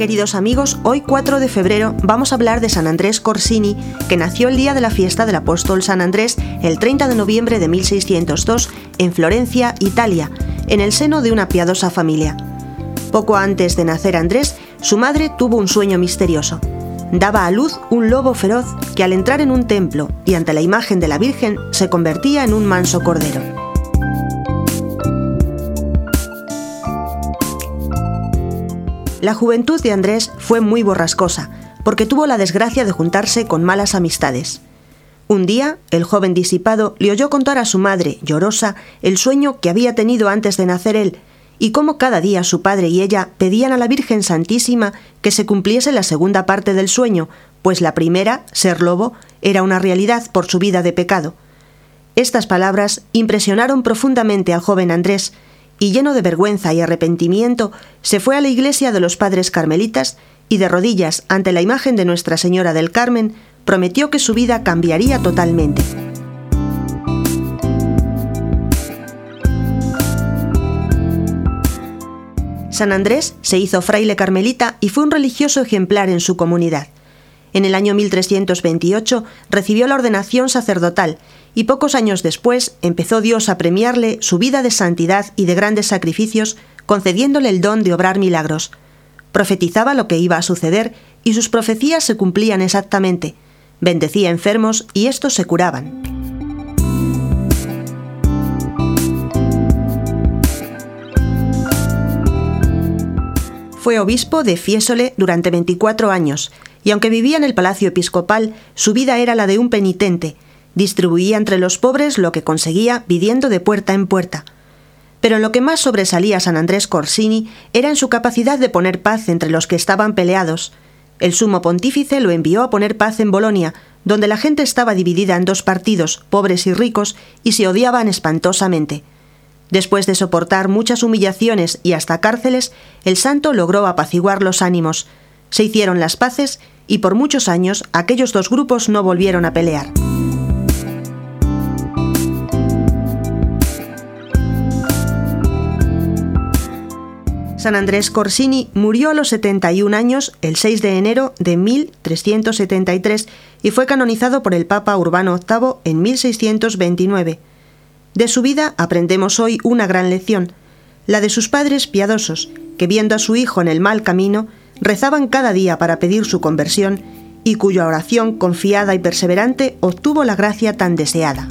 Queridos amigos, hoy 4 de febrero vamos a hablar de San Andrés Corsini, que nació el día de la fiesta del apóstol San Andrés el 30 de noviembre de 1602 en Florencia, Italia, en el seno de una piadosa familia. Poco antes de nacer Andrés, su madre tuvo un sueño misterioso. Daba a luz un lobo feroz que al entrar en un templo y ante la imagen de la Virgen se convertía en un manso cordero. La juventud de Andrés fue muy borrascosa, porque tuvo la desgracia de juntarse con malas amistades. Un día, el joven disipado le oyó contar a su madre, llorosa, el sueño que había tenido antes de nacer él, y cómo cada día su padre y ella pedían a la Virgen Santísima que se cumpliese la segunda parte del sueño, pues la primera, ser lobo, era una realidad por su vida de pecado. Estas palabras impresionaron profundamente al joven Andrés, y lleno de vergüenza y arrepentimiento, se fue a la iglesia de los padres carmelitas y de rodillas ante la imagen de Nuestra Señora del Carmen, prometió que su vida cambiaría totalmente. San Andrés se hizo fraile carmelita y fue un religioso ejemplar en su comunidad. En el año 1328 recibió la ordenación sacerdotal y pocos años después empezó Dios a premiarle su vida de santidad y de grandes sacrificios, concediéndole el don de obrar milagros. Profetizaba lo que iba a suceder y sus profecías se cumplían exactamente. Bendecía enfermos y estos se curaban. Fue obispo de Fiesole durante 24 años, y aunque vivía en el palacio episcopal, su vida era la de un penitente, Distribuía entre los pobres lo que conseguía pidiendo de puerta en puerta. Pero en lo que más sobresalía San Andrés Corsini era en su capacidad de poner paz entre los que estaban peleados. El sumo pontífice lo envió a poner paz en Bolonia, donde la gente estaba dividida en dos partidos, pobres y ricos, y se odiaban espantosamente. Después de soportar muchas humillaciones y hasta cárceles, el santo logró apaciguar los ánimos. Se hicieron las paces y por muchos años aquellos dos grupos no volvieron a pelear. San Andrés Corsini murió a los 71 años el 6 de enero de 1373 y fue canonizado por el Papa Urbano VIII en 1629. De su vida aprendemos hoy una gran lección, la de sus padres piadosos, que viendo a su hijo en el mal camino, rezaban cada día para pedir su conversión y cuya oración confiada y perseverante obtuvo la gracia tan deseada.